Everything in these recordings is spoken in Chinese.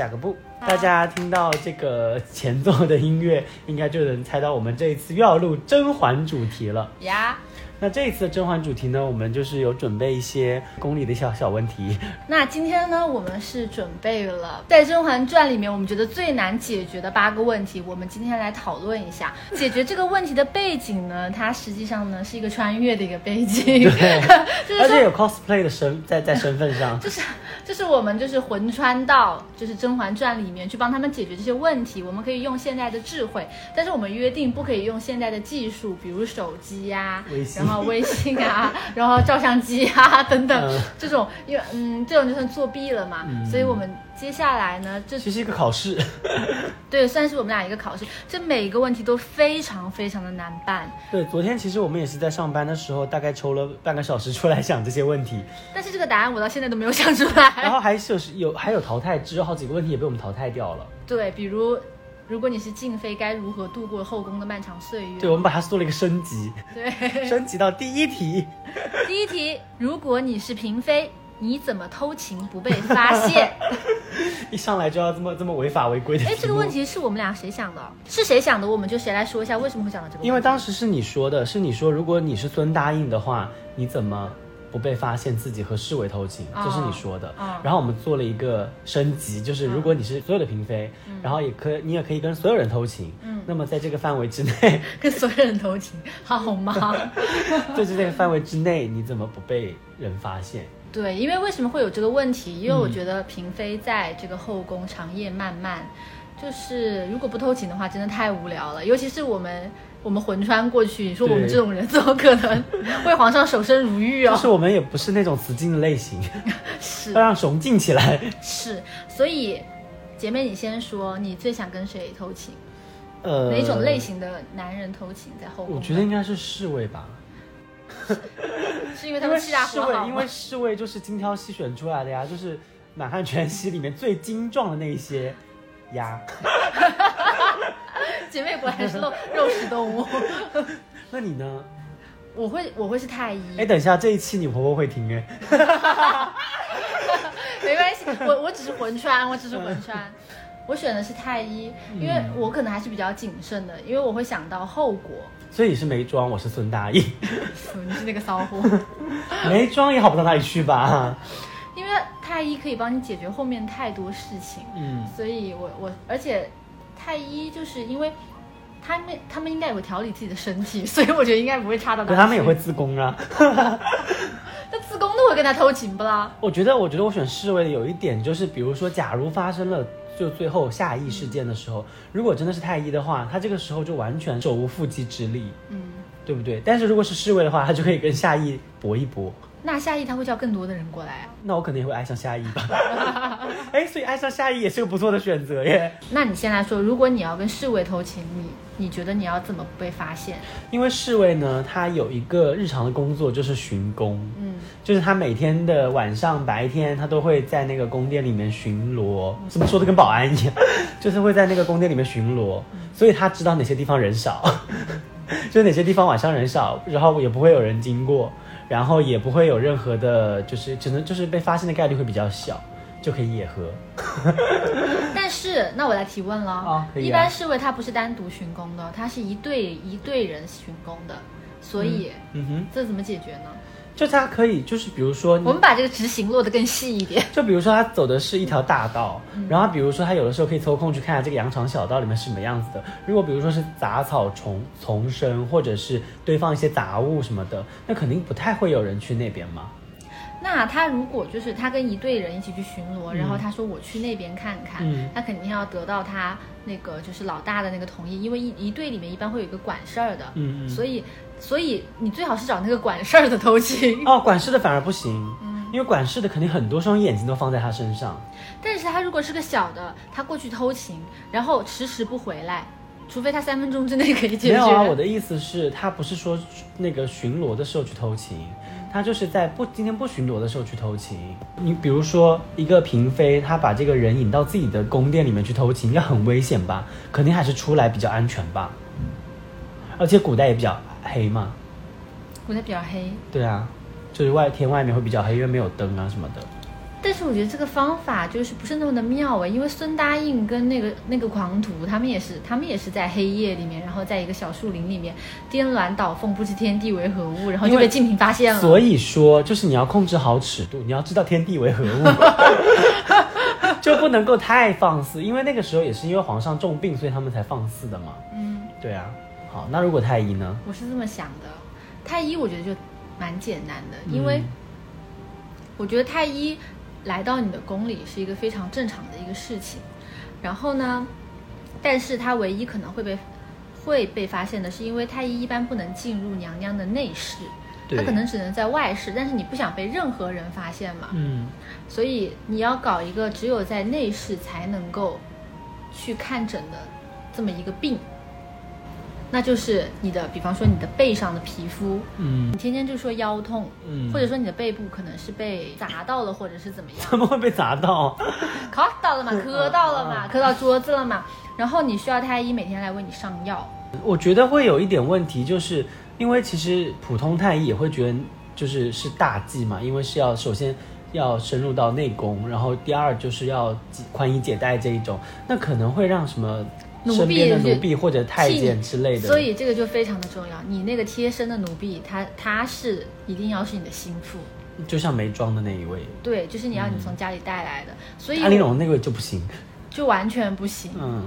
雅各布。大家听到这个前奏的音乐，应该就能猜到我们这一次又要录甄嬛主题了。呀，那这一次的甄嬛主题呢，我们就是有准备一些宫里的小小问题。那今天呢，我们是准备了在《甄嬛传》里面我们觉得最难解决的八个问题，我们今天来讨论一下。解决这个问题的背景呢，它实际上呢是一个穿越的一个背景，对，就是而且有 cosplay 的身在在身份上。就是就是我们就是魂穿到就是《甄嬛传》里面去帮他们解决这些问题，我们可以用现代的智慧，但是我们约定不可以用现代的技术，比如手机呀、微信微信啊，然后照相机啊等等、嗯。这种，因为嗯这种就算作弊了嘛，嗯。所以我们接下来呢，这其实一个考试，对算是我们俩一个考试，这每一个问题都非常非常的难办，对，昨天其实我们也是在上班的时候，大概抽了半个小时出来想这些问题，但是这个答案我到现在都没有想出来。然后还是有有还有淘汰制，有好几个问题也被我们淘汰掉了。对，比如如果你是静妃，该如何度过后宫的漫长岁月？对，我们把它做了一个升级，对，升级到第一题。第一题，如果你是嫔妃，你怎么偷情不被发现？一上来就要这么这么违法违规的题哎，这个问题是我们俩谁想的？是谁想的？我们就谁来说一下为什么会想到这个问题。因为当时是你说的，是你说如果你是孙答应的话，你怎么不被发现自己和侍卫偷情？哦这是你说的。哦然后我们做了一个升级，就是如果你是所有的嫔妃，然后也可你也可以跟所有人偷情。嗯那么在这个范围之内，跟所有人偷情，好吗？就是 这个范围之内，你怎么不被人发现？对，因为为什么会有这个问题？因为嗯我觉得嫔妃在这个后宫长夜漫漫，就是如果不偷情的话，真的太无聊了。尤其是我们我们魂穿过去，你说我们这种人怎么可能为皇上守身如玉哦？就是我们也不是那种雌竞的类型，是要让雄竞起来。是，所以姐妹你先说，你最想跟谁偷情？呃，哪种类？型的男人偷情在后宫？我觉得应该是侍卫吧。是因为他们气大侍卫，活好吗因为？侍卫就是精挑细选出来的呀，就是满汉全席里面最精壮的那一些鸭。姐妹果然是肉肉食动物。那你呢？我会我会是太医，哎，等一下，这一期你婆婆会听哎。没关系，我我只是魂穿，我只是魂穿。我选的是太医，因为嗯我可能还是比较谨慎的，因为我会想到后果。所以你是没装，我是孙大义，你是那个骚货，没装也好不到哪里去吧？因为太医可以帮你解决后面太多事情，嗯，所以我我而且太医就是因为他们他们应该也会调理自己的身体，所以我觉得应该不会差到哪他们也会自宫啊。那自宫都会跟他偷情不啦？我觉得，我觉得我选侍卫的有一点就是，比如说，假如发生了就最后下邑事件的时候，如果真的是太医的话，他这个时候就完全手无缚鸡之力，嗯，对不对？但是如果是侍卫的话，他就可以跟下邑搏一搏。那夏意他会叫更多的人过来啊。那我可能也会爱上夏邑吧。哎，所以爱上夏邑也是个不错的选择耶。那你先来说，如果你要跟侍卫偷情，你你觉得你要怎么不被发现？因为侍卫呢，他有一个日常的工作就是巡宫，嗯，就是他每天的晚上、白天，他都会在那个宫殿里面巡逻。怎么说的跟保安一样？就是会在那个宫殿里面巡逻，所以他知道哪些地方人少，就是哪些地方晚上人少，然后也不会有人经过，然后也不会有任何的，就是只能就是被发现的概率会比较小，就可以野合。但是那我来提问了，啊可以啊一般侍卫他不是单独巡宫的，他是一队一队人巡宫的，所以、嗯哼，这怎么解决呢？就他可以，就是比如说我们把这个执行落得更细一点。就比如说他走的是一条大道，嗯然后比如说他有的时候可以抽空去看下这个羊肠小道里面是什么样子的。如果比如说是杂草丛丛生，或者是堆放一些杂物什么的，那肯定不太会有人去那边嘛。那他如果就是他跟一队人一起去巡逻，然后他说我去那边看看，嗯他肯定要得到他那个就是老大的那个同意，因为一一队里面一般会有一个管事儿的。所以所以你最好是找那个管事儿的偷情。哦，管事的反而不行，嗯因为管事的肯定很多双眼睛都放在他身上。但是他如果是个小的，他过去偷情，然后迟迟不回来，除非他三分钟之内可以解决。没有啊，我的意思是，他不是说那个巡逻的时候去偷情，他就是在不今天不巡逻的时候去偷情。你比如说一个嫔妃，她把这个人引到自己的宫殿里面去偷情，应该很危险吧？肯定还是出来比较安全吧。而且古代也比较黑嘛，古代比较黑，对啊，就是外天外面会比较黑，因为没有灯啊什么的。但是我觉得这个方法就是不是那么的妙哎，因为孙答应跟那个那个狂徒，他们也是他们也是在黑夜里面，然后在一个小树林里面颠鸾倒凤，不知天地为何物，然后就被静平发现了。所以说，就是你要控制好尺度，你要知道天地为何物，就不能够太放肆，因为那个时候也是因为皇上重病，所以他们才放肆的嘛。嗯，对啊。好，那如果太医呢？我是这么想的，太医我觉得就蛮简单的，因为我觉得太医。来到你的宫里是一个非常正常的一个事情，然后呢，但是他唯一可能会被会被发现的是，因为太医一般不能进入娘娘的内室，他可能只能在外室，但是你不想被任何人发现嘛，嗯，所以你要搞一个只有在内室才能够去看诊的这么一个病。那就是你的，比方说你的背上的皮肤，嗯，你天天就说腰痛，嗯，或者说你的背部可能是被砸到了，或者是怎么样？怎么会被砸到？磕到了嘛，磕到了嘛，磕到桌子了嘛。然后你需要太医每天来为你上药。我觉得会有一点问题，就是因为其实普通太医也会觉得就是是大忌嘛，因为是要首先要深入到内功，然后第二就是要宽衣解带这一种，那可能会让什么？身边的奴婢或者太监之类的，所以这个就非常的重要。你那个贴身的奴婢，他他是一定要是你的心腹，就像没装的那一位。对，就是你要你从家里带来的。所以安陵容那位就不行，就完全不行。嗯，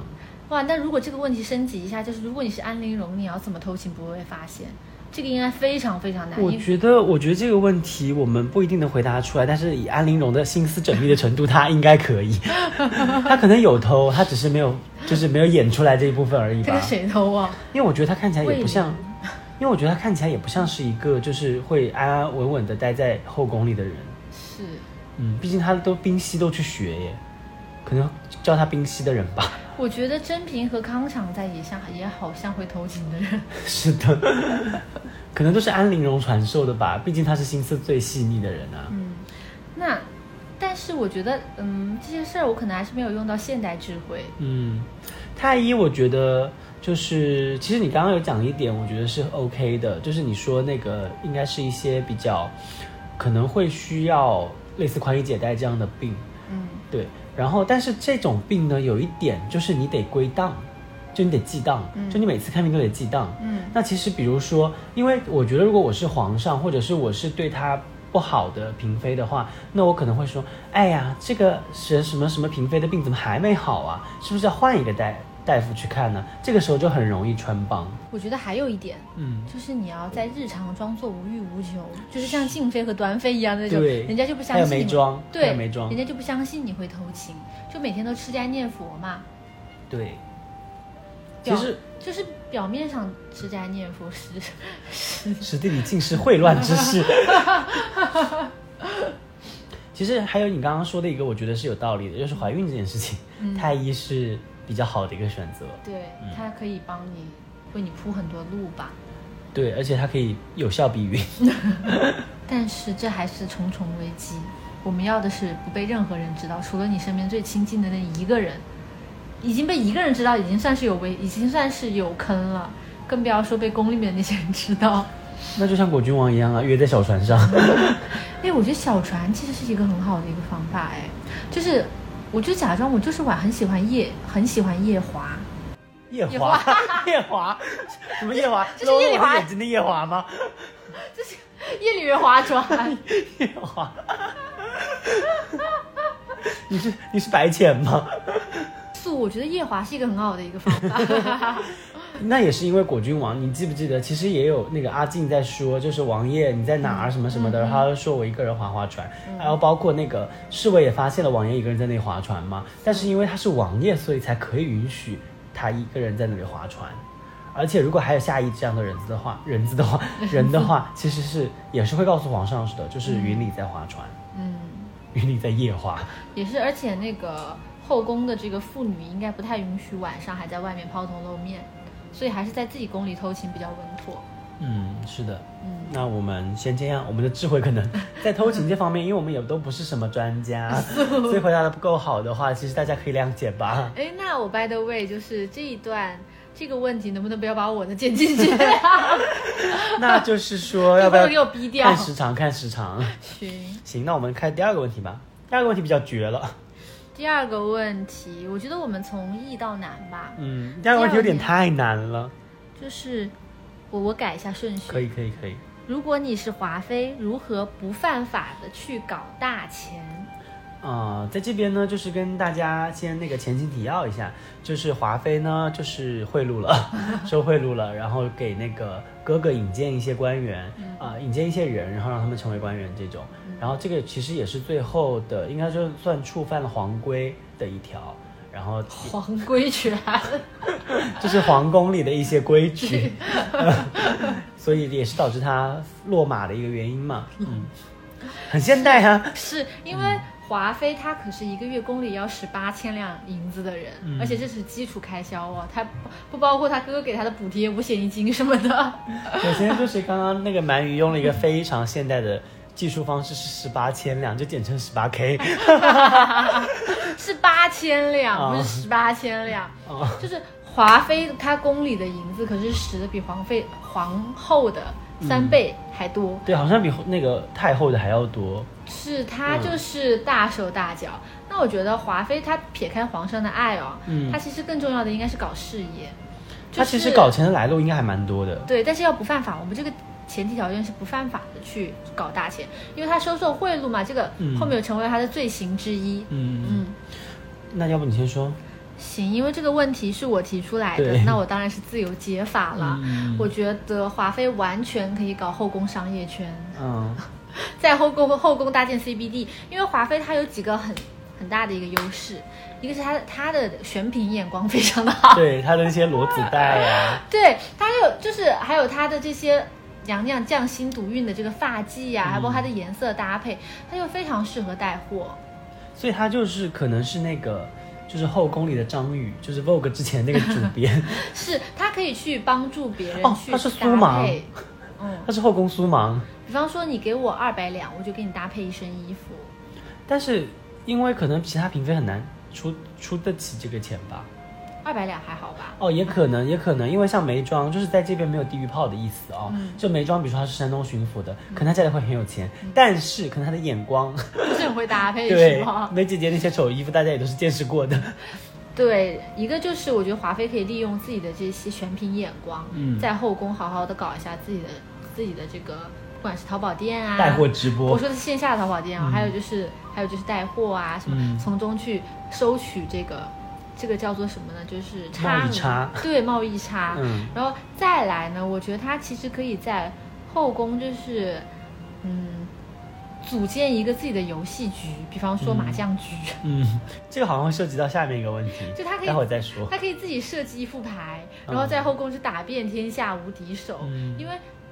哇，那如果这个问题升级一下，就是如果你是安陵容，你要怎么偷情不会被发现？这个应该非常非常难。我觉得，我觉得这个问题我们不一定能回答出来，但是以安陵容的心思缜密的程度，她应该可以。她可能有偷，她只是没有，就是没有演出来这一部分而已吧。这个谁偷啊？因为我觉得她看起来也不像，因为我觉得她看起来也不像是一个就是会安安稳稳的待在后宫里的人。是，嗯，毕竟她都冰溪都去学耶，可能教她冰溪的人吧。我觉得甄平和康常在也像也好像会偷情的人，是的，可能都是安陵容传授的吧，毕竟他是心思最细腻的人啊。嗯，那但是我觉得，嗯，这些事儿我可能还是没有用到现代智慧。嗯，太医我觉得就是，其实你刚刚有讲一点，我觉得是 OK 的，就是你说那个应该是一些比较可能会需要类似宽衣解带这样的病。嗯，对。然后，但是这种病呢，有一点就是你得归档，就你得记档，就你每次看病都得记档。嗯，那其实比如说，因为我觉得如果我是皇上，或者是我是对他不好的嫔妃的话，那我可能会说，哎呀，这个什什么什么嫔妃的病怎么还没好啊？是不是要换一个代？大夫去看呢，这个时候就很容易穿帮。我觉得还有一点，嗯，就是你要在日常装作无欲无求，就是像静妃和端妃一样的那种，人家就不相信。没装，对，没装，人家就不相信你会偷情，就每天都吃斋念佛嘛。对，其实就是表面上吃斋念佛，实实实地里尽是秽乱之事。其实还有你刚刚说的一个，我觉得是有道理的，就是怀孕这件事情，太医是。比较好的一个选择，对，它可以帮你为你铺很多路吧。对，而且它可以有效避孕。但是这还是重重危机。我们要的是不被任何人知道，除了你身边最亲近的那一个人。已经被一个人知道，已经算是有危，已经算是有坑了，更不要说被宫里面那些人知道。那就像果郡王一样啊，约在小船上。哎，我觉得小船其实是一个很好的一个方法，哎，就是。我就假装我就是晚很喜欢夜很喜欢夜华，夜华夜华 什么夜华？这是夜里华眼睛的夜华吗？这是夜里面划船夜华。你是你是白浅吗？素，我觉得夜华是一个很好的一个方法。那也是因为果郡王，你记不记得？其实也有那个阿静在说，就是王爷你在哪儿什么什么的，他说我一个人划划船，然后包括那个侍卫也发现了王爷一个人在那里划船嘛。但是因为他是王爷，所以才可以允许他一个人在那里划船。而且如果还有下一这样的人子的话，人子的话，人的话，其实是也是会告诉皇上是的，就是云里在划船，嗯，云里在夜划，也是。而且那个后宫的这个妇女应该不太允许晚上还在外面抛头露面。所以还是在自己宫里偷情比较稳妥。嗯，是的。嗯，那我们先这样。我们的智慧可能 在偷情这方面，因为我们也都不是什么专家，所以回答的不够好的话，其实大家可以谅解吧。哎，那我 by the way 就是这一段这个问题能不能不要把我的剪进去？那就是说要不要一会儿给我逼掉看时长？看时长。行，行，那我们看第二个问题吧。第二个问题比较绝了，第二个问题，我觉得我们从易到难吧，嗯，第二个问题有点太难了。就是我我改一下顺序。可以，可以，可以。如果你是华妃，如何不犯法的去搞大钱？啊、在这边呢，就是跟大家先那个前情提要一下，就是华妃呢，就是贿赂了，收贿赂了，然后给那个哥哥引荐一些官员，啊、引荐一些人，然后让他们成为官员这种。然后这个其实也是最后的，应该就算触犯了皇规的一条，然后皇规权，就是皇宫里的一些规矩，所以也是导致他落马的一个原因嘛。嗯，很现代啊。是因为华妃她可是一个月宫里要十八千两银子的人，嗯而且这是基础开销哦，她不不包括她哥哥给她的补贴、五险一金什么的。首先就是刚刚那个鳗鱼用了一个非常现代的技术方式，是十八千两，就简称十八 K。是八千两，啊不是十八千两。啊，就是华妃她宫里的银子可是使的比皇妃皇后的三倍还多，对，好像比那个太后的还要多。是她嗯就是大手大脚。那我觉得华妃她撇开皇上的爱哦，嗯她其实更重要的应该是搞事业。她其实搞钱的来路应该还蛮多的。对，但是要不犯法，我们这个前提条件是不犯法的去搞大钱，因为他收受贿赂嘛，这个嗯后面又成为他的罪行之一。嗯，嗯，那要不你先说？行，因为这个问题是我提出来的，那我当然是自由解法了。嗯我觉得华妃完全可以搞后宫商业圈，嗯 在后宫后宫搭建 CBD，因为华妃她有几个很很大的一个优势，一个是她的她的选品眼光非常的好，对，她的那些裸子带呀、对，她有就是还有她的这些娘娘匠心独运的这个发髻呀、还包括它的颜色搭配，它就非常适合带货。所以他就是可能是那个。就是后宫里的张宇，就是 Vogue 之前那个主编，是他可以去帮助别人哦去她是搭苏芒配。嗯，他是后宫苏芒，比方说你给我二百两，我就给你搭配一身衣服。但是因为可能其他嫔妃很难出出得起这个钱吧。二百两还好吧？哦，也可能，也可能，因为像梅庄就是在这边没有地域炮的意思哦。嗯就梅庄，比如说他是山东巡抚的，可能他家里会很有钱，但是可能他的眼光，不是很会搭配对是吗？梅姐姐那些丑衣服，大家也都是见识过的。对，一个就是我觉得华妃可以利用自己的这些选品眼光，嗯在后宫好好的搞一下自己的自己的这个，不管是淘宝店啊，带货直播我说的是线下淘宝店啊，嗯还有就是还有就是带货啊什么，嗯从中去收取这个这个叫做什么呢？就是差额贸易差 对贸易差。嗯然后再来呢，我觉得他其实可以在后宫就是嗯。组建一个自己的游戏局，比方说麻将局，嗯，这个好像会涉及到下面一个问题，就他可以待会儿再说。他可以自己设计一副牌，嗯然后在后宫是打遍天下无敌手，嗯因为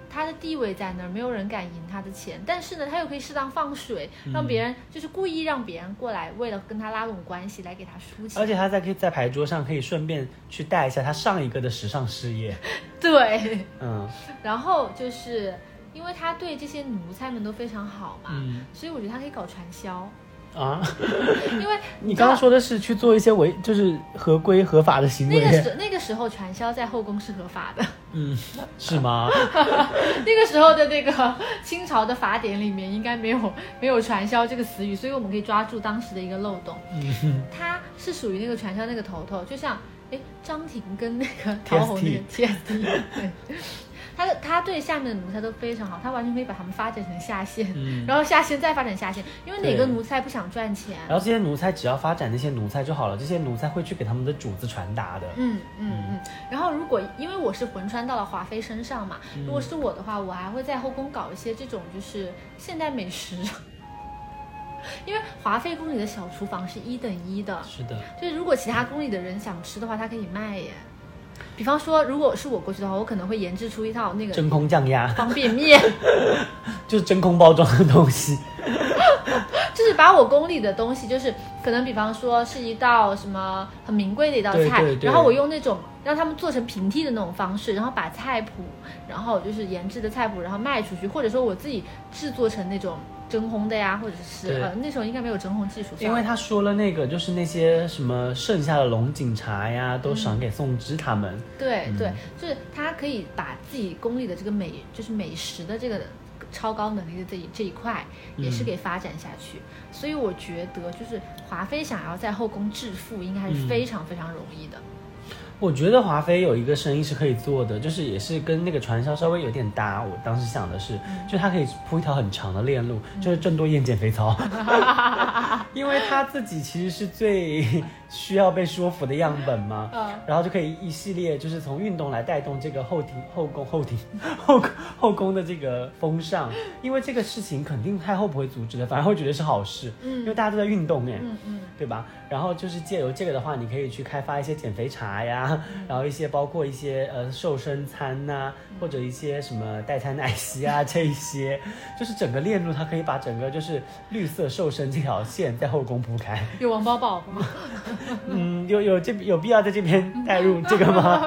他的地位在那儿，没有人敢赢他的钱。但是呢，他又可以适当放水，嗯。让别人就是故意让别人过来，为了跟他拉拢关系来给他输钱。而且他在可以在牌桌上可以顺便去带一下他上一个的时尚事业，对，嗯。然后就是因为他对这些奴才们都非常好嘛，嗯。所以我觉得他可以搞传销，啊，因为你刚刚说的是去做一些违就是合规合法的行为，那个时那个时候传销在后宫是合法的。嗯，是吗？那个时候的那个清朝的法典里面应该没有没有传销这个词语，所以我们可以抓住当时的一个漏洞。嗯，他是属于那个传销那个头头，就像哎张庭跟那个陶虹那个 TST，对，他的他对下面的奴才都非常好，他完全可以把他们发展成下线，嗯 然后下线再发展下线，因为哪个奴才不想赚钱？然后这些奴才只要发展那些奴才就好了，这些奴才会去给他们的主子传达的。嗯嗯嗯，然后如果因为我是魂穿到了华妃身上嘛，如果是我的话，我还会在后宫搞一些这种就是现代美食，因为华妃宫里的小厨房是一等一的，是的，就是如果其他宫里的人想吃的话，他可以卖耶。比方说，如果是我过去的话，我可能会研制出一套那个真空降压。方便面，就是真空包装的东西。就是把我宫里的东西就是可能比方说是一道什么很名贵的一道菜，对对对。然后我用那种让他们做成平替的那种方式，然后把菜谱，然后就是研制的菜谱，然后卖出去，或者说我自己制作成那种真空的呀，或者是呃那时候应该没有真空技术，因为他说了那个，就是那些什么剩下的龙井茶呀，都赏给宋芝他们。对对嗯，就是他可以把自己宫里的这个美，就是美食的这个超高能力的这一这一块，也是嗯给发展下去。所以我觉得，就是华妃想要在后宫致富，应该还是嗯非常非常容易的。我觉得华妃有一个生意是可以做的，就是也是跟那个传销稍微有点搭。我当时想的是，嗯就她可以铺一条很长的链路，就是郑多燕减肥操，因为她自己其实是最需要被说服的样本吗。嗯然后就可以一系列就是从运动来带动这个后庭后宫后庭 后宫后宫的这个风尚，因为这个事情肯定太后不会阻止的，反而会觉得是好事，嗯因为大家都在运动哎。嗯嗯，对吧？然后就是借由这个的话，你可以去开发一些减肥茶呀，嗯然后一些包括一些呃瘦身餐呐、或者一些什么代餐奶昔啊 这一些，就是整个链路，它可以把整个就是绿色瘦身这条线在后宫铺开。有王宝宝吗？嗯，有有这有必要在这边带入这个吗？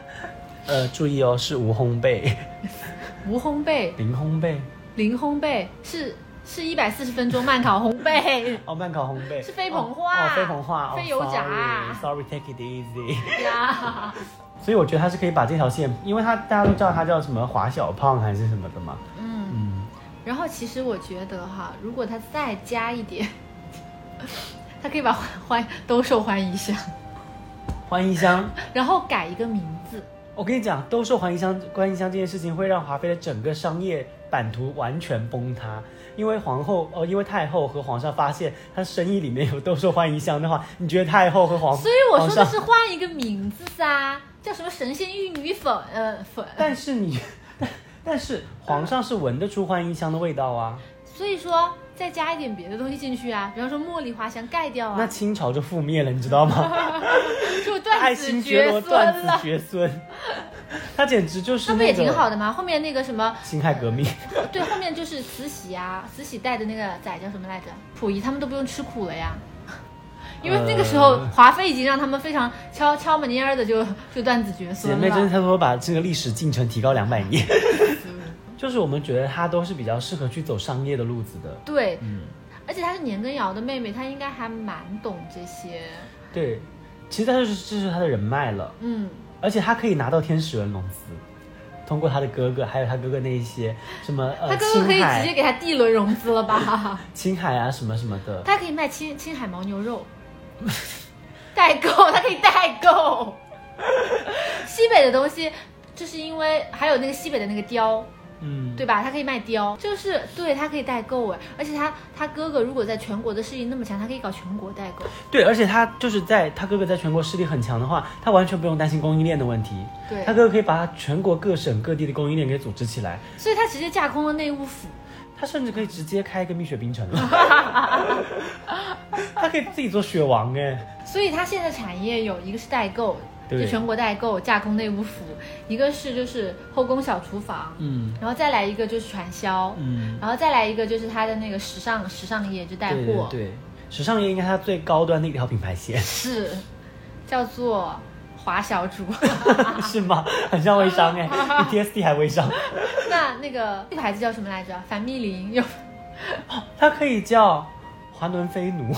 呃，注意哦，是无烘焙，无烘焙、零烘焙，零烘焙？是是一百四十分钟慢烤烘焙。哦，慢烤烘焙。是非膨化哦，哦非膨化，哦非油炸，sorry，sorry，take it easy。呀。所以我觉得他是可以把这条线，因为他大家都知道他叫什么华小胖还是什么的嘛。嗯，嗯，然后其实我觉得哈，如果他再加一点，他可以把 欢欢兜售欢宜香，欢宜香，然后改一个名字。我跟你讲，兜售欢宜香、欢宜香这件事情会让华妃的整个商业版图完全崩塌。因为皇后哦，因为太后和皇上发现她生意里面有兜售欢宜香的话，你觉得太后和皇所以我说的是换一个名字噻，叫什么神仙玉女粉，呃粉。但是你，但但是皇上是闻得出欢宜香的味道啊。所以说再加一点别的东西进去啊，比方说茉莉花香盖掉啊那啊，清朝就覆灭了，你知道吗？就断子绝断子。绝孙，他简直就是那不也挺好的吗？后面那个什么，辛亥革命。对，后面就是慈禧啊，慈禧带的那个崽叫什么来着？溥仪他们都不用吃苦了呀。因为那个时候呃华妃已经让他们非常敲敲门儿的就就断子绝孙了姐妹真的了。差不多把这个历史进程提高两百年。就是我们觉得她都是比较适合去走商业的路子的。对，嗯，而且她是年羹尧的妹妹，她应该还蛮懂这些。对，其实她就是这是她的人脉了，嗯，而且她可以拿到天使轮融资，通过他的哥哥，还有他哥哥那一些什么呃她哥哥可以直接给她 D 轮融资了吧？青海啊什么什么的。他可以卖青青海牦牛肉，代购，他可以代购。西北的东西，就是因为还有那个西北的那个貂，嗯，对吧？他可以卖貂，就是对他可以代购哎，而且他他哥哥如果在全国的势力那么强，他可以搞全国代购。对，而且他就是在他哥哥在全国势力很强的话，他完全不用担心供应链的问题。对他哥哥可以把全国各省各地的供应链给组织起来，所以他直接架空了内务府。他甚至可以直接开一个蜜雪冰城了。他可以自己做雪王哎。所以他现在产业有一个是代购，对就全国代购架空内务府；一个是就是后宫小厨房，嗯然后再来一个就是传销，嗯，然后再来一个就是他的那个时尚时尚业就带货，对对对，时尚业应该是它最高端的一条品牌线，是叫做华小主。是吗？很像微商哎，比 TSD 还微商。那那个这个牌子叫什么来着？凡蜜林有它可以叫华伦飞奴。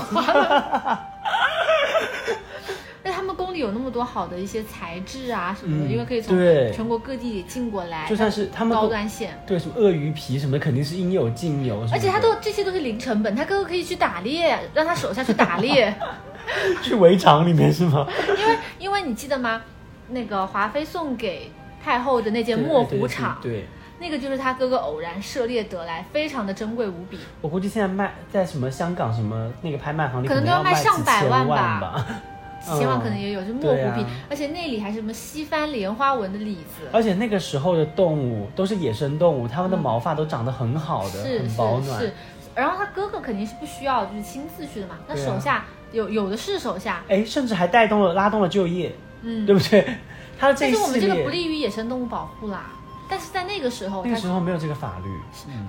宫里有那么多好的一些材质啊什么的，嗯因为可以从全国各地进过来，就算是他们高端线，对，什么鳄鱼皮什么的肯定是应有尽有而且他都这些都是零成本，他哥哥可以去打猎，让他手下去打猎，去围场里面是吗？因为因为你记得吗？那个华妃送给太后的那件墨虎场，对，那个就是他哥哥偶然涉猎得来，非常的珍贵无比。我估计现在卖在什么香港什么那个拍卖行里，可能都要要卖上百万万吧几千万嗯可能也有，就是墨湖皮，而且那里还是什么西番莲花纹的里子，而且那个时候的动物都是野生动物，它们的毛发都长得很好的，是很保暖。是是。然后他哥哥肯定是不需要，就是亲自去的嘛。那手下有有的是手下，哎，甚至还带动了拉动了就业，嗯，对不对？他的这但是我们这个不，利于野生动物保护啦。但是在那个时候，那个他时候没有这个法律，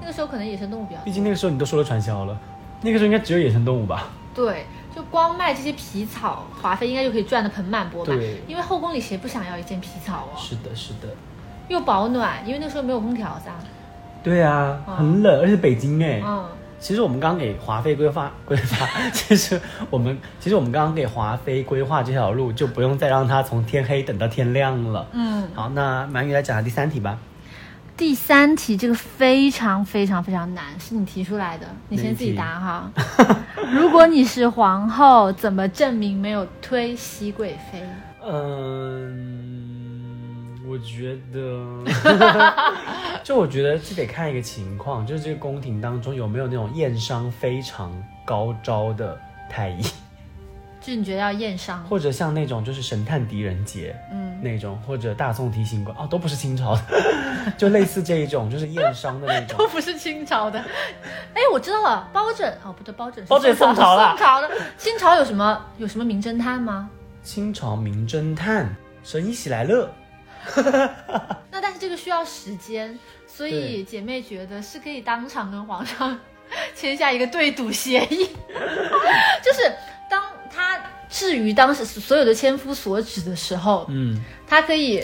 那个时候可能野生动物比较毕竟那个时候你都说了传销了，那个时候应该只有野生动物吧？对，就光卖这些皮草，华妃应该就可以赚得盆满钵满。对因为后宫里谁不想要一件皮草哦？是的，是的，又保暖，因为那时候没有空调噻。对啊，嗯很冷，而且北京哎、嗯，其实我们刚刚给华妃规划 规划，其实我们其实我们刚刚给华妃规划这条路，就不用再让她从天黑等到天亮了。嗯，好，那满语来讲下第三题吧。第三题这个非常非常非常难，是你提出来的，你先自己答哈。如果你是皇后，怎么证明没有推熹贵妃？嗯，我觉得，就我觉得这得看一个情况，就是这个宫廷当中有没有那种验伤非常高招的太医，就是你觉得要验伤？或者像那种就是神探狄仁杰，嗯，那种，或者大宋提刑官，哦，都不是清朝的，就类似这一种，就是验伤的那种。都不是清朝的。哎，我知道了，包拯哦，不对，包拯是包拯宋宋朝的宋朝的。清朝有什么有什么名侦探吗？清朝名侦探神医喜来乐，那但是这个需要时间，所以姐妹觉得是可以当场跟皇上签下一个对赌协议，就是至于当时所有的千夫所指的时候，嗯他可以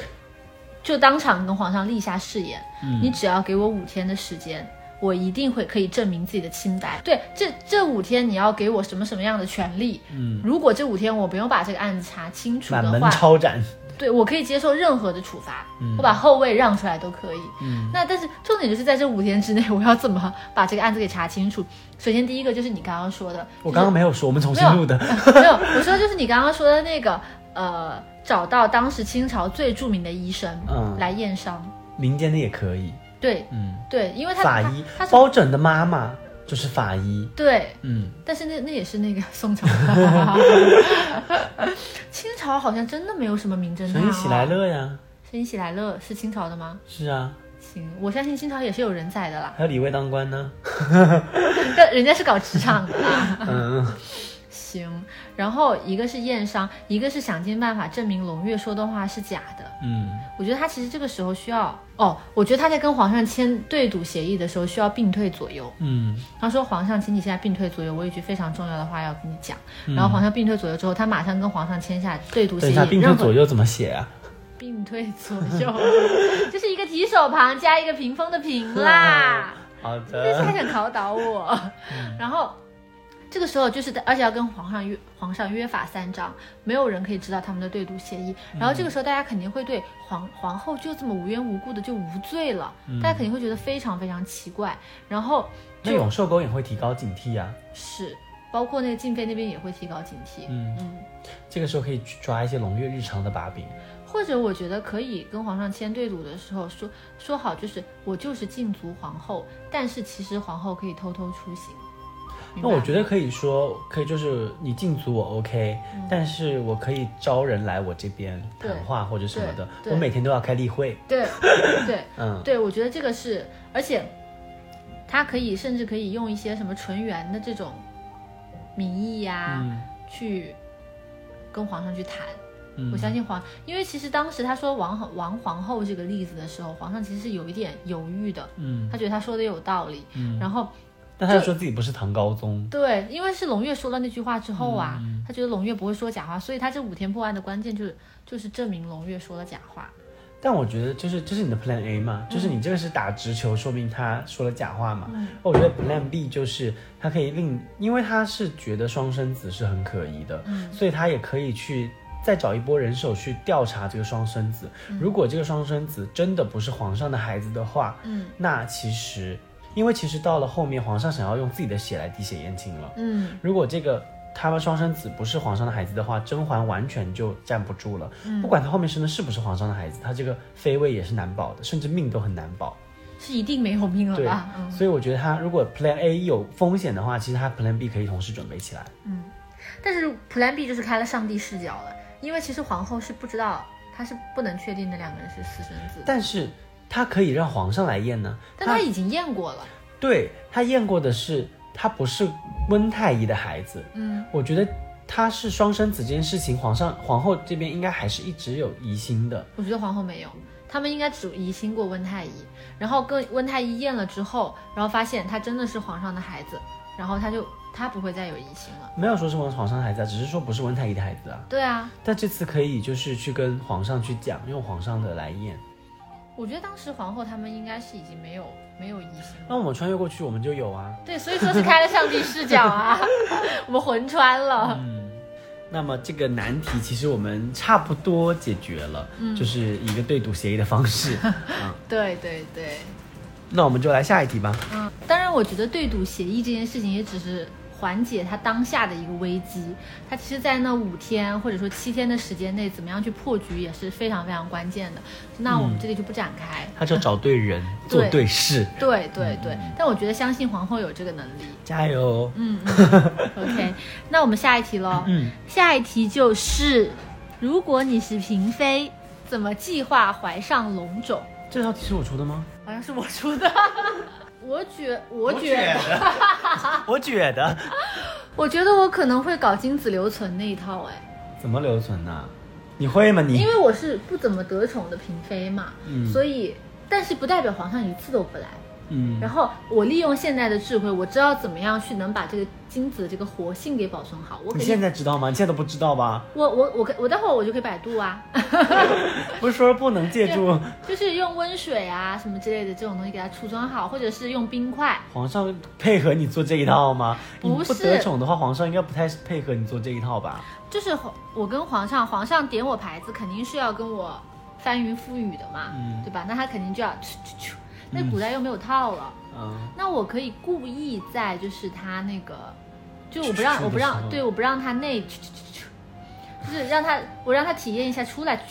就当场跟皇上立下誓言，嗯你只要给我五天的时间。我一定会可以证明自己的清白。对，这这五天你要给我什么什么样的权利？嗯，如果这五天我不用把这个案子查清楚满门的话，抄斩，对我可以接受任何的处罚，嗯我把后位让出来都可以。嗯那但是重点就是在这五天之内，我要怎么把这个案子给查清楚？首先第一个就是你刚刚说的，我刚刚没有说，我们重新录的。没有，我说就是你刚刚说的那个呃，找到当时清朝最著名的医生，嗯来验伤。民间的也可以，对嗯，对，因为他法医他他包拯的妈妈就是法医，对，嗯，但是那那也是那个宋朝，清朝好像真的没有什么名侦探、哦。神医喜来，乐呀，神医喜来乐是清朝的吗？是啊，行，我相信清朝也是有人才的啦，还有李卫当官呢，但人家是搞职场的啦。嗯，行，然后一个是验伤，一个是想尽办法证明龙月说的话是假的。嗯我觉得他其实这个时候需要哦，我觉得他在跟皇上签对赌协议的时候需要并退左右。嗯他说：“皇上，请你现在并退左右，我有一句非常重要的话要跟你讲。嗯然后皇上并退左右之后，他马上跟皇上签下对赌协议。等一下，并退左右怎么写啊？并退左右，就是一个提手旁加一个屏风的屏啦。好这是他，想考倒我。嗯然后这个时候就是，而且要跟皇上约皇上约法三章，没有人可以知道他们的对赌协议。嗯然后这个时候大家肯定会对皇皇后就这么无缘无故的就无罪了，嗯大家肯定会觉得非常非常奇怪。然后那永寿宫也会提高警惕啊。是包括那个静妃那边也会提高警惕。嗯，嗯，这个时候可以抓一些胧月日常的把柄。或者我觉得可以跟皇上签对赌的时候说说好，就是我就是禁足皇后，但是其实皇后可以偷偷出行。那我觉得可以说，可以就是你禁足我 OK，、但是我可以招人来我这边谈话或者什么的，我每天都要开例会。对对 嗯。对，我觉得这个是，而且他可以甚至可以用一些什么纯元的这种名义呀、嗯。去跟皇上去谈。嗯。我相信皇，因为其实当时他说王王皇后这个例子的时候，皇上其实是有一点犹豫的，嗯。他觉得他说的有道理。嗯，然后但他又说自己不是唐高宗。对，因为是龙月说了那句话之后啊，嗯他觉得龙月不会说假话，所以他这五天破案的关键就是就是证明龙月说了假话。但我觉得就是这是你的 Plan A 嘛，就是你这个是打直球，说明他说了假话嘛。嗯我觉得 Plan B 就是他可以令，因为他是觉得双生子是很可疑的，嗯所以他也可以去再找一波人手去调查这个双生子。如果这个双生子真的不是皇上的孩子的话，嗯那其实因为其实到了后面，皇上想要用自己的血来滴血验亲了。嗯如果这个他们双生子不是皇上的孩子的话，甄嬛完全就站不住了。不管他后面生的是不是皇上的孩子，他这个妃位也是难保的，甚至命都很难保。是一定没有命了对吧？嗯，所以我觉得他如果 Plan A 有风险的话，其实他 Plan B 可以同时准备起来。嗯但是 Plan B 就是开了上帝视角了，因为其实皇后是不知道，她是不能确定那两个人是私生子，但是他可以让皇上来验呢。但他已经验过了。对他验过的是他不是温太医的孩子。嗯，我觉得他是双生子这件事情，皇上皇后这边应该还是一直有疑心的。我觉得皇后没有，他们应该只疑心过温太医，然后跟温太医验了之后，然后发现他真的是皇上的孩子，然后他就他不会再有疑心了。没有说是我皇上的孩子啊，只是说不是温太医的孩子啊。对啊，但这次可以就是去跟皇上去讲，用皇上的来验。我觉得当时皇后他们应该是已经没有没有疑心了。那我们穿越过去，我们就有啊。对，所以说是开了上帝视角啊，我们魂穿了。嗯，那么这个难题其实我们差不多解决了，就是一个对赌协议的方式。嗯，对对对，那我们就来下一题吧。嗯，当然，我觉得对赌协议这件事情也只是缓解他当下的一个危机。他其实，在那五天或者说七天的时间内，怎么样去破局也是非常非常关键的。那我们这里就不展开。他就找对人，做对对事，对对对，但我觉得相信皇后有这个能力。加油。嗯嗯，OK，那我们下一题喽。嗯，下一题就是，如果你是嫔妃，怎么计划怀上龙种？这道题是我出的吗？好像是我出的。我觉，我觉得，我觉得我觉得我可能会搞精子留存那一套，哎，怎么留存呢？你会吗？你因为我是不怎么得宠的嫔妃嘛，嗯所以，但是不代表皇上一次都不来。嗯然后我利用现在的智慧，我知道怎么样去能把这个精子的这个活性给保存好。你现在知道吗？你现在都不知道吧？我我我可我待会儿我就可以百度啊，不是说不能借助就是用温水啊什么之类的这种东西给它储存好，或者是用冰块。皇上配合你做这一套吗？你不不是得宠的话，皇上应该不太配合你做这一套吧？就是皇我跟皇上，皇上点我牌子，肯定是要跟我翻云覆雨的嘛，嗯对吧？那他肯定就要那古代又没有套了，嗯，那我可以故意在就是他那个，就我不让我不让对我不让他内就是让他我让他体验一下出来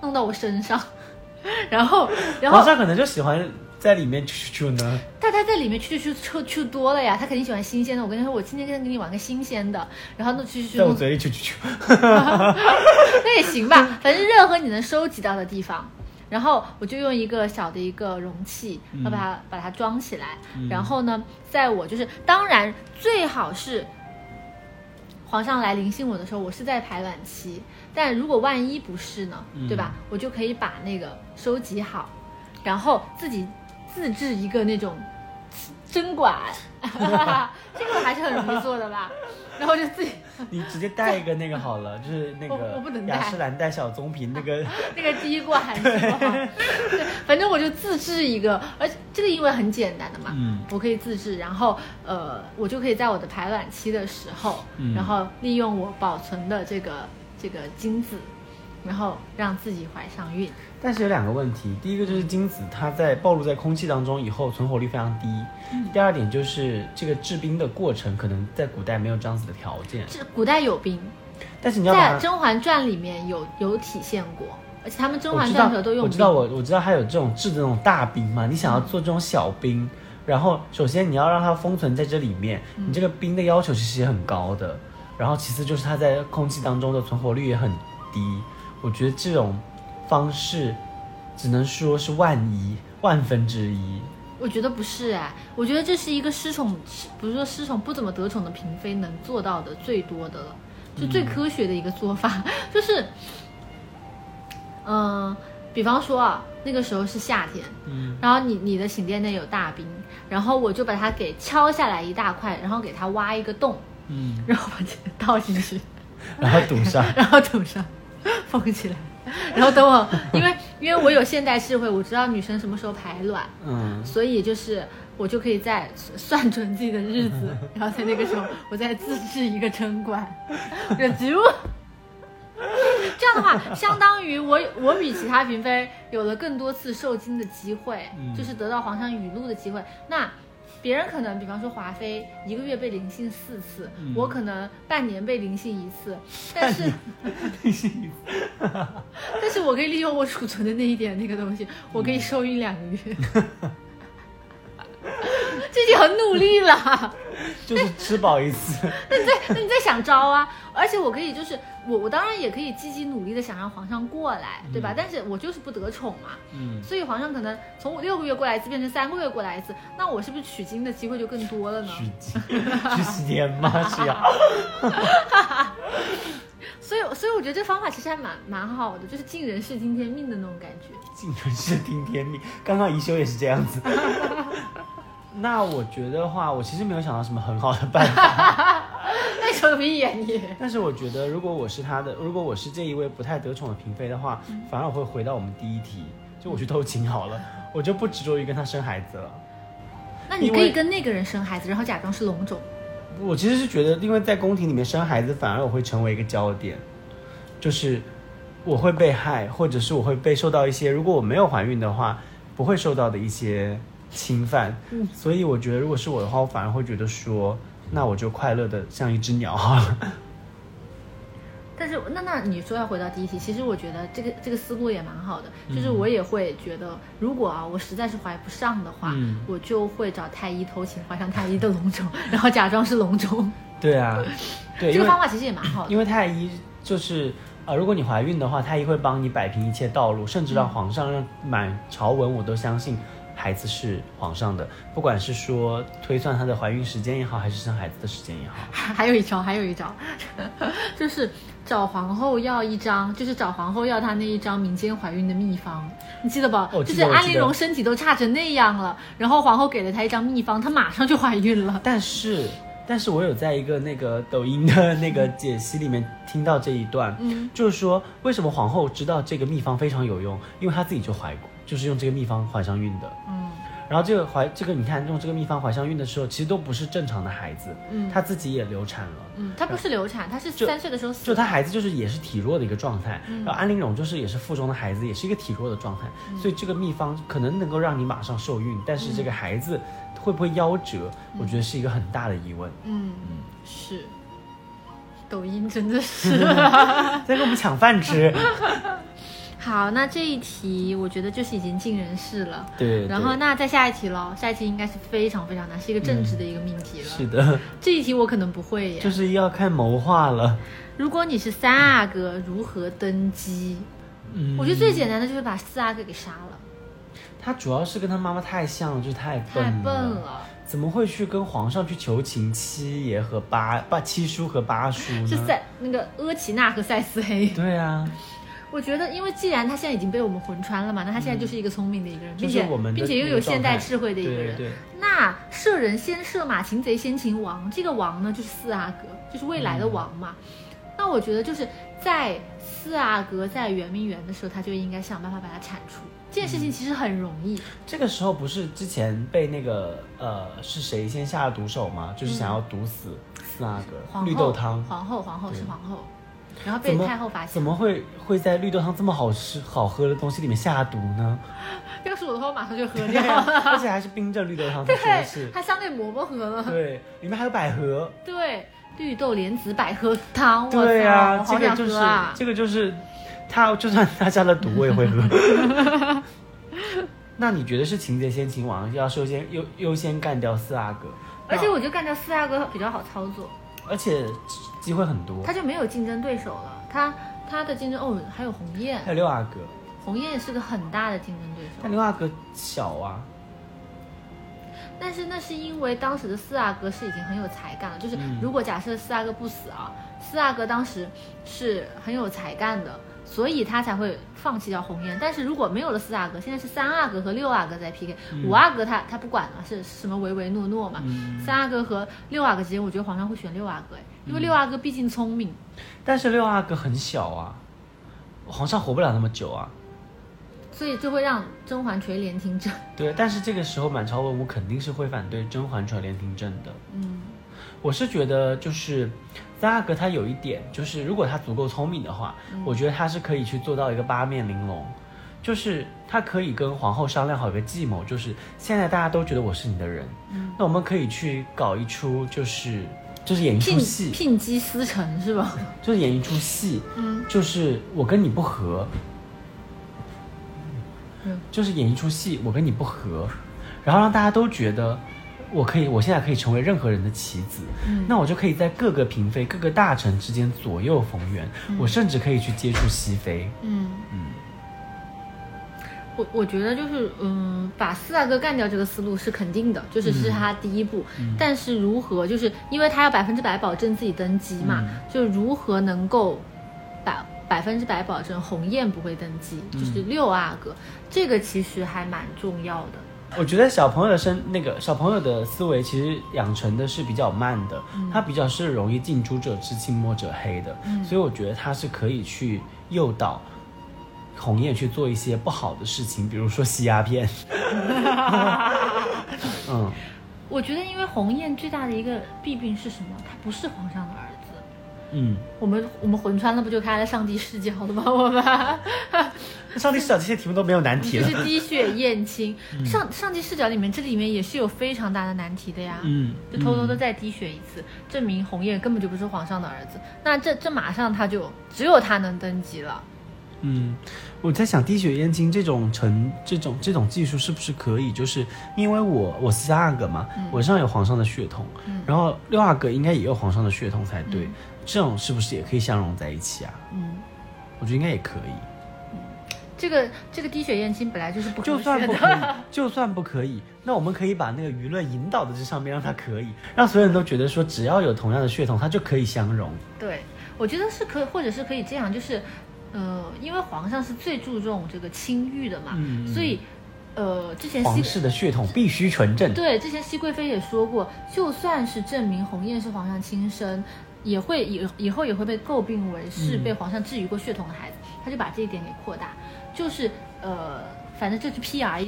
弄到我身上，然后然后皇上可能就喜欢在里面啾啾啾呢。但他在里面去去去去多了呀，他肯定喜欢新鲜的。我跟他说，我今天跟你玩个新鲜的，然后那去去去弄，在我嘴里去去去。那也行吧，反正任何你能收集到的地方。然后我就用一个小的一个容器，要把它、把它装起来。然后呢，在我就是当然最好是皇上来临幸我的时候，我是在排卵期。但如果万一不是呢，对吧？我就可以把那个收集好，然后自己自制一个那种针管，这个还是很容易做的吧。然后就自己你直接带一个那个好了，就是那个我不能带雅诗兰黛小棕瓶那个，那个滴管是吧？对，反正我就自制一个，而且这个因为很简单的嘛，嗯我可以自制，然后呃，我就可以在我的排卵期的时候，嗯然后利用我保存的这个这个精子，然后让自己怀上孕。但是有两个问题，第一个就是精子它在暴露在空气当中以后存活率非常低，嗯第二点就是这个制冰的过程可能在古代没有这样子的条件，这古代有冰，但是你要在《。甄嬛传》里面有有体现过，而且他们《甄嬛传》的时候都，用冰。我知道我我知道它有这种制的那种大冰嘛，你想要做这种小冰，然后首先你要让它封存在这里面，嗯你这个冰的要求其实也很高的，然后其次就是它在空气当中的存活率也很低，我觉得这种方式只能说是万一万分之一。我觉得不是哎，我觉得这是一个失宠，不是说失宠不怎么得宠的嫔妃能做到的最多的了，就最科学的一个做法，就是，嗯、比方说啊，那个时候是夏天，嗯，然后你你的寝殿内有大冰，然后我就把它给敲下来一大块，然后给它挖一个洞，嗯，然后把这个倒进去，然后堵上，然后堵上，封起来。然后等我，因为因为我有现代智慧，我知道女生什么时候排卵，嗯，所以就是我就可以在算准自己的日子，然后在那个时候我再自制一个针管，忍住。这样的话，相当于我我比其他嫔妃有了更多次受精的机会，嗯就是得到皇上雨露的机会。那别人可能，比方说华妃一个月被灵性四次，嗯。我可能半年被灵性一次，但是 但是我可以利用我储存的那一点那个东西，我可以受孕两个月。这 已经很努力了，就是吃饱一次，那你在那你在想招啊？而且我可以就是我我当然也可以积极努力的想让皇上过来，对吧？但是我就是不得宠嘛，嗯，所以皇上可能从六个月过来一次变成三个月过来一次，那我是不是取经的机会就更多了呢？取经，取十年吗？是要，所以所以我觉得这方法其实还蛮蛮好的，就是尽人事听天命的那种感觉。尽人事听天命。刚刚宜修也是这样子。那我觉得话，我其实没有想到什么很好的办法。那什么屁眼你？但是我觉得，如果我是他的，如果我是这一位不太得宠的嫔妃的话，反而我会回到我们第一题，就我去偷情好了，我就不执着于跟他生孩子了。那你可以跟那个人生孩子，然后假装是龙种。我其实是觉得，因为在宫廷里面生孩子，反而我会成为一个焦点，就是我会被害，或者是我会被受到一些，如果我没有怀孕的话，不会受到的一些侵犯。嗯，所以我觉得，如果是我的话，我反而会觉得说，那我就快乐的像一只鸟好了。但是，那那你说要回到第一题，其实我觉得这个这个思路也蛮好的，就是我也会觉得，如果啊我实在是怀不上的话，我就会找太医偷情，怀上太医的龙种，然后假装是龙种。对啊，对，这个方法其实也蛮好的，因为太医就是啊，如果你怀孕的话，太医会帮你摆平一切道路，甚至让皇上让满朝文我都相信。孩子是皇上的，不管是说推算她的怀孕时间也好，还是生孩子的时间也好，还有一招，还有一招，就是找皇后要一张，就是找皇后要她那一张民间怀孕的秘方，你记得吧？就是安陵容身体都差成那样了，然后皇后给了她一张秘方，她马上就怀孕了。但是，但是我有在一个那个抖音的那个解析里面听到这一段，嗯，就是说为什么皇后知道这个秘方非常有用，因为她自己就怀过。就是用这个秘方怀上孕的，嗯，然后这个怀这个你看用这个秘方怀上孕的时候，其实都不是正常的孩子，嗯，他自己也流产了，嗯，他不是流产，他是三岁的时候死，就他孩子就是也是体弱的一个状态，然后安陵容就是也是腹中的孩子也是一个体弱的状态，所以这个秘方可能能够让你马上受孕，但是这个孩子会不会夭折，我觉得是一个很大的疑问，嗯嗯。是，抖音真的是。在跟我们抢饭吃。好，那这一题我觉得就是已经尽人事了。对。然后那再下一题喽，下一题应该是非常非常难，是一个政治的一个命题了。是的。这一题我可能不会耶。就是要看谋划了。如果你是三阿哥，如何登基？嗯。我觉得最简单的就是把四阿哥给杀了。他主要是跟他妈妈太像了，就是太笨了。太笨了。怎么会去跟皇上去求情七爷和八八七叔和八叔呢？是塞那个阿奇娜和塞斯黑。对啊。我觉得，因为既然他现在已经被我们魂穿了嘛，那他现在就是一个聪明的一个人，并且并且又有现代智慧的一个人。那射人先射马，擒贼先擒王，这个王呢就是四阿哥，就是未来的王嘛。那我觉得就是在四阿哥在圆明园的时候，他就应该想办法把他铲除。这件事情其实很容易。这个时候不是之前被那个呃是谁先下了毒手吗？就是想要毒死四阿哥。绿豆汤。皇后，皇后是皇后。然后被太后发现，怎么会会在绿豆汤这么好吃好喝的东西里面下毒呢？要是我的话，我马上就喝掉，而且还是冰镇绿豆汤，对，是还香给萝卜喝了，对，里面还有百合，对，绿豆莲子百合汤，对呀，这个就是这个就是他就算他下了毒，我也会喝。那你觉得是擒贼先擒王，要首先优优先干掉四阿哥？而且我觉得干掉四阿哥比较好操作。而且机会很多，他就没有竞争对手了。他他的竞争哦，还有鸿雁，还有六阿哥。鸿雁也是个很大的竞争对手。但六阿哥小啊。但是那是因为当时的四阿哥是已经很有才干了。就是如果假设四阿哥不死啊，四阿哥当时是很有才干的。所以他才会放弃掉红颜，但是如果没有了四阿哥，现在是三阿哥和六阿哥在 PK，五阿哥他他不管了，是什么唯唯诺诺嘛？三阿哥和六阿哥之间，我觉得皇上会选六阿哥，哎，因为六阿哥毕竟聪明。但是六阿哥很小啊，皇上活不了那么久啊，所以就会让甄嬛垂帘听政。对，但是这个时候满朝文武肯定是会反对甄嬛垂帘听政的。嗯，我是觉得就是。三阿哥他有一点，就是如果他足够聪明的话，我觉得他是可以去做到一个八面玲珑，就是他可以跟皇后商量好一个计谋，就是现在大家都觉得我是你的人，那我们可以去搞一出，就是就是演一出戏，聘姬司臣是吧？就是演一出戏，嗯，就是我跟你不和，嗯，就是演一出戏，我跟你不和，然后让大家都觉得。我可以，我现在可以成为任何人的棋子，那我就可以在各个嫔妃、各个大臣之间左右逢源，我甚至可以去接触熹妃。嗯。嗯，我我觉得就是，嗯，把四阿哥干掉这个思路是肯定的，就是是他第一步。但是如何，就是因为他要百分之百保证自己登基嘛，就如何能够百百分之百保证鸿雁不会登基，就是六阿哥，这个其实还蛮重要的。我觉得小朋友的生那个小朋友的思维其实养成的是比较慢的，他比较是容易近朱者赤，近墨者黑的，所以我觉得他是可以去诱导鸿雁去做一些不好的事情，比如说吸鸦片。嗯，我觉得因为鸿雁最大的一个弊病是什么？他不是皇上的儿子。嗯，我们我们魂穿了不就开了上帝视角了吗？我们 上帝视角这些题目都没有难题了。就是滴血验亲，上上帝视角里面这里面也是有非常大的难题的呀。嗯，就偷偷的再滴血一次，证明红叶根本就不是皇上的儿子。那这这马上他就只有他能登基了。嗯，我在想滴血验亲这种成这种这种技术是不是可以？就是因为我我是三阿哥嘛，我身上有皇上的血统，然后六阿哥应该也有皇上的血统才对，这种是不是也可以相融在一起啊？嗯，我觉得应该也可以。这个这个滴血验亲本来就是不就算不可以。就算不可以，那我们可以把那个舆论引导到这上面，让它可以，让所有人都觉得说，只要有同样的血统，它就可以相融。对，我觉得是可以，或者是可以这样，就是，呃，因为皇上是最注重这个清誉的嘛，嗯所以，呃，之前熹皇室的血统必须纯正。对之前熹贵妃也说过，就算是证明鸿雁是皇上亲生，也会以以后也会被诟病为是嗯。被皇上治愈过血统的孩子，他就把这一点给扩大，就是呃，反正就是 PR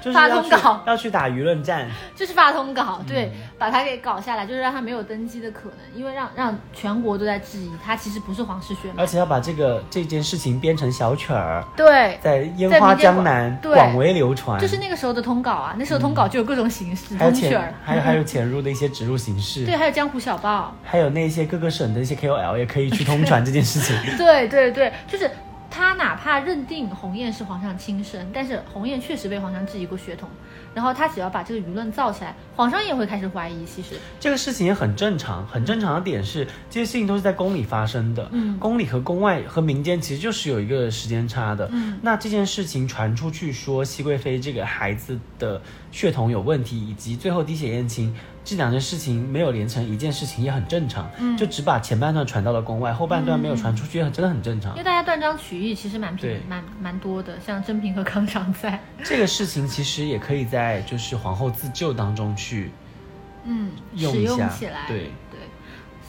就是发通稿，要去打舆论战。就是发通稿，嗯对，把他给搞下来，就是让他没有登基的可能，因为让让全国都在质疑他其实不是皇室血脉而。且要把这个这件事情编成小曲儿，对，在烟花江南广为流传。就是那个时候的通稿啊，那时候通稿就有各种形式，通曲还有还有潜入的一些植入形 式，对，还有江湖小报，还有那些各个省的一些 KOL 也可以去通传这件事情。对对对，就是他哪怕认定鸿雁是皇上亲生，但是鸿雁确实被皇上质疑过血统，然后他只要把这个舆论造起来，皇上也会开始怀疑，其实，这个事情也很正常，很正常的点是，这些事情都是在宫里发生的。嗯宫里和宫外和民间其实就是有一个时间差的。嗯，那这件事情传出去说熹贵妃这个孩子的血统有问题，以及最后滴血验亲这两件事情没有连成一件事情也很正常。嗯就只把前半段传到了宫外，后半段没有传出去，真的很正常因为。大家断章取义，其实蛮对平蛮蛮多的，像甄平和康常在，这个事情其实也可以在就是皇后自救当中去嗯，使用一下起来，对对，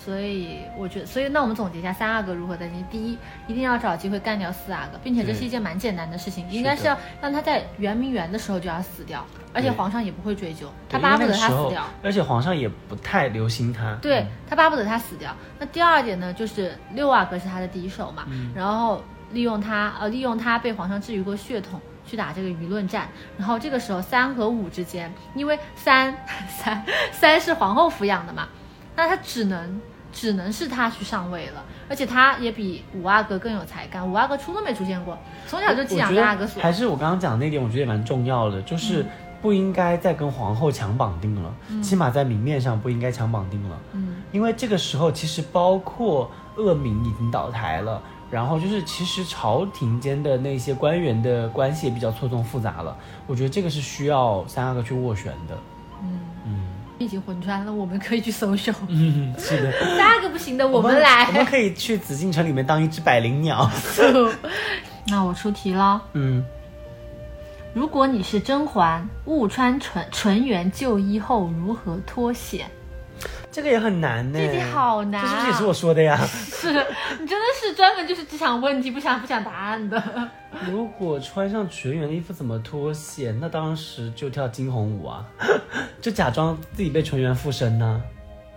所以我觉得，所以那我们总结一下三阿哥如何登基。第一，一定要找机会干掉四阿哥，并且这是一件蛮简单的事情，应该是要让他在圆明园的时候就要死掉，而且皇上也不会追究，他巴不得他死掉。而且皇上也不太留心他。对他巴不得他死掉。那第二点呢，就是六阿哥是他的敌手嘛，嗯然后利用他呃利用他被皇上治愈过血统去打这个舆论战。然后这个时候三和五之间，因为三 三 三是皇后抚养的嘛，那他只能只能是他去上位了，而且他也比五阿哥更有才干，五阿哥出都没出现过，从小就寄养在阿哥所。还是我刚刚讲的那点，我觉得也蛮重要的，就是不应该再跟皇后强绑定了，起码在明面上不应该强绑定了。嗯，因为这个时候其实包括恶名已经倒台了，然后就是其实朝廷间的那些官员的关系也比较错综复杂了。我觉得这个是需要三阿哥去斡旋的。已经魂穿了，我们可以去搜搜。嗯，是的，那个不行的，我们来。我们可以去紫禁城里面当一只百灵鸟。那我出题了。嗯，如果你是甄嬛，误穿纯纯元旧衣后如何脱险？这个也很难呢。这题好难啊这是不是也是我说的呀？是你真的是专门就是只想问题不想不想答案的。如果穿上纯元的衣服怎么脱险？那当时就跳惊鸿舞啊，就假装自己被纯元附身呢、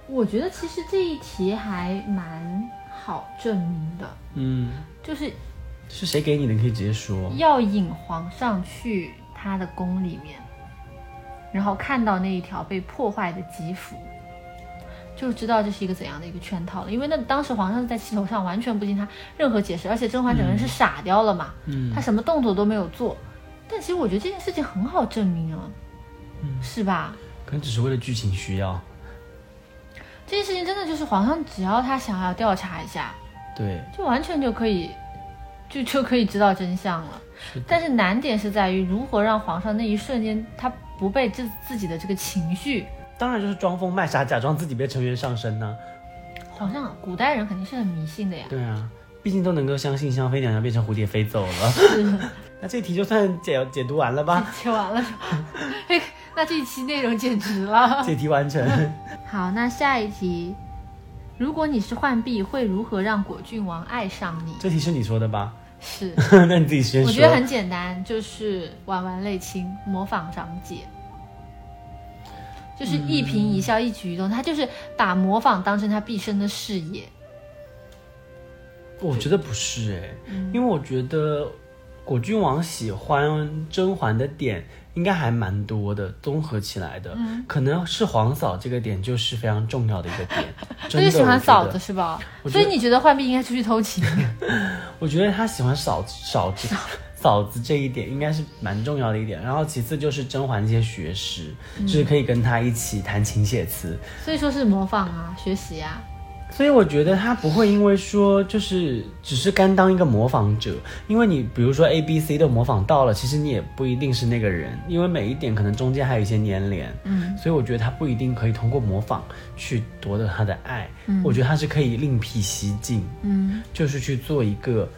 我觉得其实这一题还蛮好证明的，嗯，就是是谁给你的？你可以直接说。要引皇上去他的宫里面，然后看到那一条被破坏的吉服，就知道这是一个怎样的一个圈套了。因为那当时皇上在气头上，完全不经他任何解释，而且甄嬛整个人是傻掉了嘛，嗯他什么动作都没有做。但其实我觉得这件事情很好证明啊，嗯是吧？可能只是为了剧情需要。这件事情真的就是皇上只要他想要调查一下，对，就完全就可以，就就可以知道真相了。是。但是难点是在于如何让皇上那一瞬间他不被自自己的这个情绪，当然就是装疯卖傻，假装自己被成员上身呢、好像古代人肯定是很迷信的呀。对啊，毕竟都能够相信香妃娘娘变成蝴蝶飞走了。那这题就算解解读完了吧？解完了是吧？嘿那这一期内容简直了。解题完成。好，那下一题，如果你是浣碧，会如何让果郡王爱上你？这题是你说的吧？是，那你自己先说。我觉得很简单，就是玩玩泪清，模仿长姐，就是一颦一笑、一举一动，他就是把模仿当成他毕生的事业。我觉得不是哎、嗯因为我觉得果郡王喜欢甄嬛的点应该还蛮多的，综合起来的，嗯可能是皇嫂这个点就是非常重要的一个点。他就喜欢嫂子是吧？所以你觉得浣碧应该出去偷情？我觉得他喜欢嫂嫂子 嫂子这一点应该是蛮重要的一点。然后其次就是甄嬛这些学识，嗯就是可以跟他一起弹琴写词。所以说是模仿啊，学习啊。所以我觉得他不会因为说就是只是甘当一个模仿者，因为你比如说 A、B、C 都模仿到了，其实你也不一定是那个人，因为每一点可能中间还有一些粘连。嗯，所以我觉得他不一定可以通过模仿去夺得他的爱。嗯我觉得他是可以另辟蹊径，嗯，就是去做一个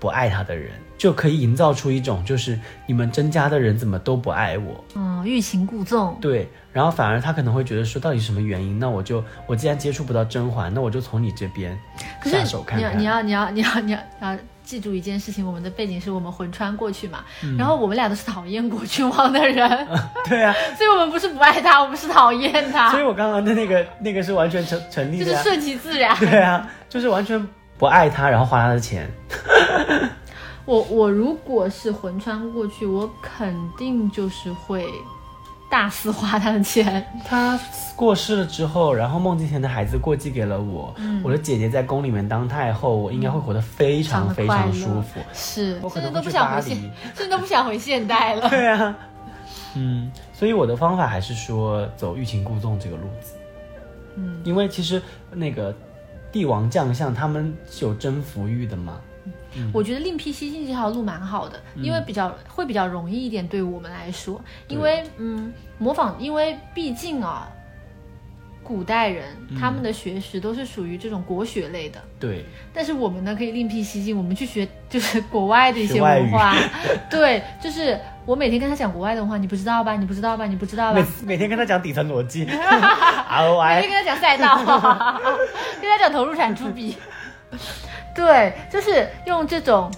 不爱他的人，就可以营造出一种就是你们甄家的人怎么都不爱我。嗯，欲擒故纵。对，然后反而他可能会觉得说，到底什么原因？那我就我既然接触不到甄嬛，那我就从你这边可是下手看看。你要你要你要你要你要记住一件事情，我们的背景是我们魂穿过去嘛，嗯然后我们俩都是讨厌果郡王的人，对啊，所以我们不是不爱他，我们是讨厌他所以，我刚刚的那个那个是完全成成立的、啊。就是顺其自然。对啊，就是完全不爱他，然后花他的钱。我我如果是魂穿过去，我肯定就是会大肆花他的钱。他过世了之后，然后孟静娴的孩子过继给了我，嗯我的姐姐在宫里面当太后，我应该会活得非常非常舒服。是，我可甚至都不想回现黎，甚至都不想回现代了。对啊，嗯，所以我的方法还是说走欲擒故纵这个路子。嗯，因为其实那个帝王将相他们是有征服欲的嘛。我觉得另辟蹊径这条路蛮好的，因为比较会比较容易一点对我们来说，因为嗯，模仿，因为毕竟啊，古代人他们的学识都是属于这种国学类的，对，但是我们呢可以另辟蹊径，我们去学 就是国外的一些文化，对，就是我每天跟他讲国外的文化，你不知道吧？你不知道吧？你不知道吧？每？每天跟他讲底层逻辑，R O 每 I，天跟他讲赛道，跟他讲投入产出比，对，就是用这种，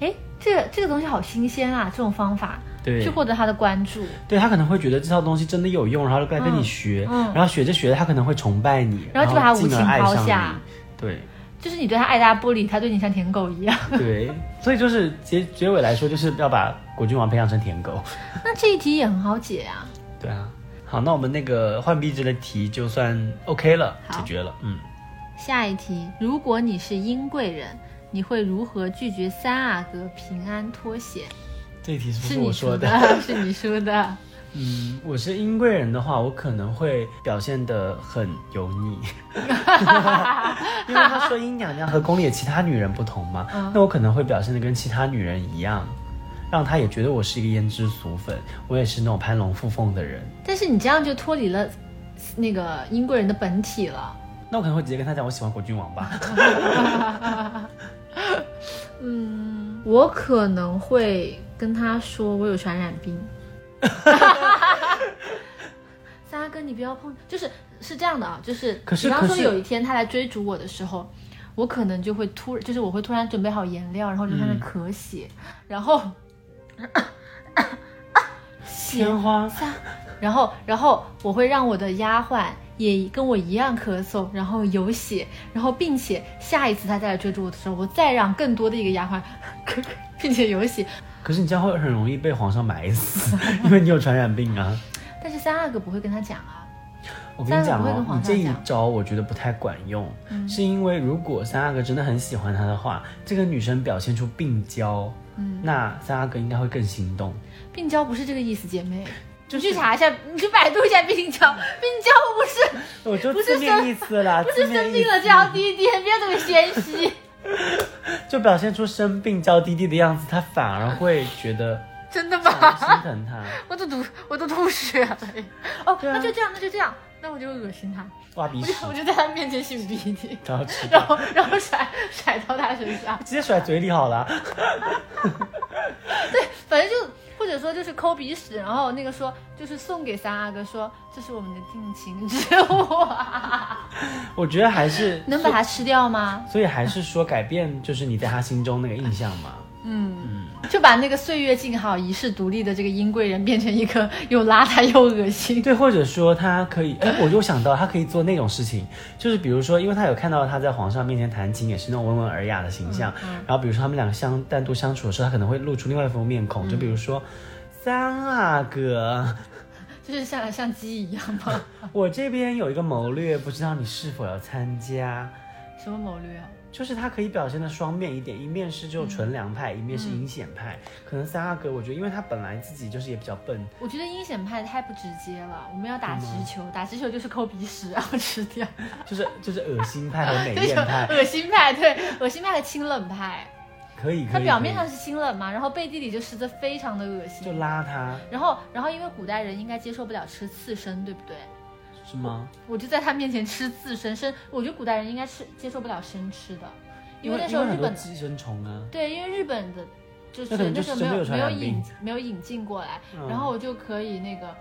哎，这个这个东西好新鲜啊，这种方法对去获得他的关注，对他可能会觉得这套东西真的有用，然后就过来跟你学，嗯然后学着学着他可能会崇拜你，然后就把他无情抛下。对就是你对他爱答不理，他对你像舔狗一样。对，所以就是结结尾来说，就是要把果郡王培养成舔狗。那这一题也很好解啊，对啊，好，那我们那个换壁纸的题就算 OK 了，解决了。嗯，下一题，如果你是殷贵人，你会如何拒绝三阿哥平安脱险？这题是不是我说的，是你说的。嗯，我是殷贵人的话，我可能会表现得很油腻，因为他说殷娘娘和宫里的其他女人不同嘛，嗯那我可能会表现得跟其他女人一样，让他也觉得我是一个胭脂俗粉，我也是那种攀龙附凤的人。但是你这样就脱离了那个殷贵人的本体了。那我可能会直接跟他讲，我喜欢果郡王吧。嗯，我可能会跟他说我有传染病。三阿哥，你不要碰，就是是这样的啊，就是可是比方说有一天他来追逐我的时候，我可能就会突，就是我会突然准备好颜料，然后就在那嗯咳血，然后 血天花，然后，然后我会让我的丫鬟也跟我一样咳嗽，然后有血，然后并且下一次他再来追逐我的时候，我再让更多的一个丫鬟咳咳，并且有血。可是你这样会很容易被皇上埋死，因为你有传染病啊。但是三阿哥不会跟他讲啊，我跟你讲你这一招我觉得不太管用，嗯是因为如果三阿哥真的很喜欢他的话，这个女生表现出病娇，嗯那三阿哥应该会更心动。病娇不是这个意思，姐妹。就是你去查一下，你去百度一下病娇，病娇不是我就不是字面生意不是生病了就要滴滴，不要这么纤细。就表现出生病娇滴滴的样子，他反而会觉得 真的吗心？疼他。我都吐，我都吐血了。哦，啊那就这样，那就这样，那我就恶心他，挖鼻屎我就，在他面前擤鼻涕，然后然后然后甩甩到他身上，直接甩嘴里好了。对反正就或者说就是抠鼻屎，然后那个说就是送给三阿哥说这是我们的定情之物啊，我觉得还是 能把它吃掉吗？所以还是说改变就是你在他心中那个印象嘛。嗯，就把那个岁月静好、遗世独立的这个殷贵人变成一个又邋遢又恶心。对，或者说他可以，哎，我就想到他可以做那种事情，就是比如说，因为他有看到他在皇上面前弹琴，也是那种温文尔雅的形象。然后比如说他们两个相单独相处的时候，他可能会露出另外一副面孔，就比如说。三阿哥，就是像像鸡一样吗？我这边有一个谋略，不知道你是否要参加？什么谋略啊？就是他可以表现的双面一点，一面是就纯良派，一面是阴险派。可能三阿哥，我觉得因为他本来自己就是也比较笨，我觉得阴险派太不直接了。我们要打直球，打直球就是抠鼻屎然后吃掉，就是就是恶心派和美对，艳派，恶心派，对，恶心派和清冷派。可以可以。他表面上是清冷嘛，然后背地里就实则非常的恶心就心。邋遢然后，然后因为古代人应该接受不了吃刺身，对不对？是吗？我就在他面前吃刺身生，我觉得古代人应该是接受不了生吃的，因为那时候日本寄生虫啊。对，因为日本的就是那时候没有没有引没有引进过来，嗯然后我就可以那个。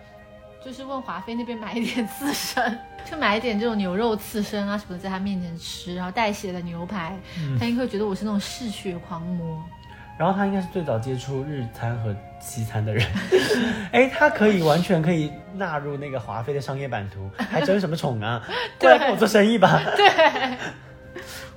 就是问华妃那边买一点刺身，就买一点这种牛肉刺身啊什么的，在他面前吃，然后带血的牛排，嗯他应该会觉得我是那种嗜血狂魔。然后他应该是最早接触日餐和西餐的人，哎，他可以完全可以纳入那个华妃的商业版图，还争什么宠啊？过来跟我做生意吧。对，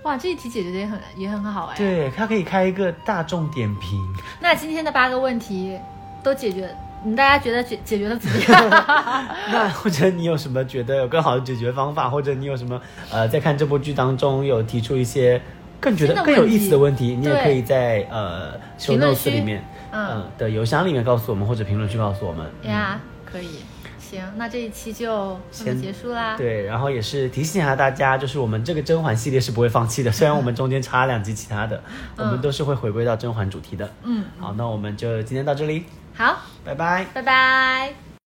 哇，这一题解决的也很也很好哎。对他可以开一个大众点评，那今天的八个问题都解决，你，大家觉得解解决的怎么样？那或者你有什么觉得有更好的解决方法，或者你有什么呃在看这部剧当中有提出一些更觉得更有意思的问题，你也可以在呃评论区里面，嗯嗯的邮箱里面告诉我们，或者评论区告诉我们。呀，可以，行，那这一期就这么先结束啦。对，然后也是提醒一下大家，就是我们这个甄嬛系列是不会放弃的，虽然我们中间插两集其他的，我们都是会回归到甄嬛主题的。嗯，好，那我们就今天到这里，好，拜拜。拜拜。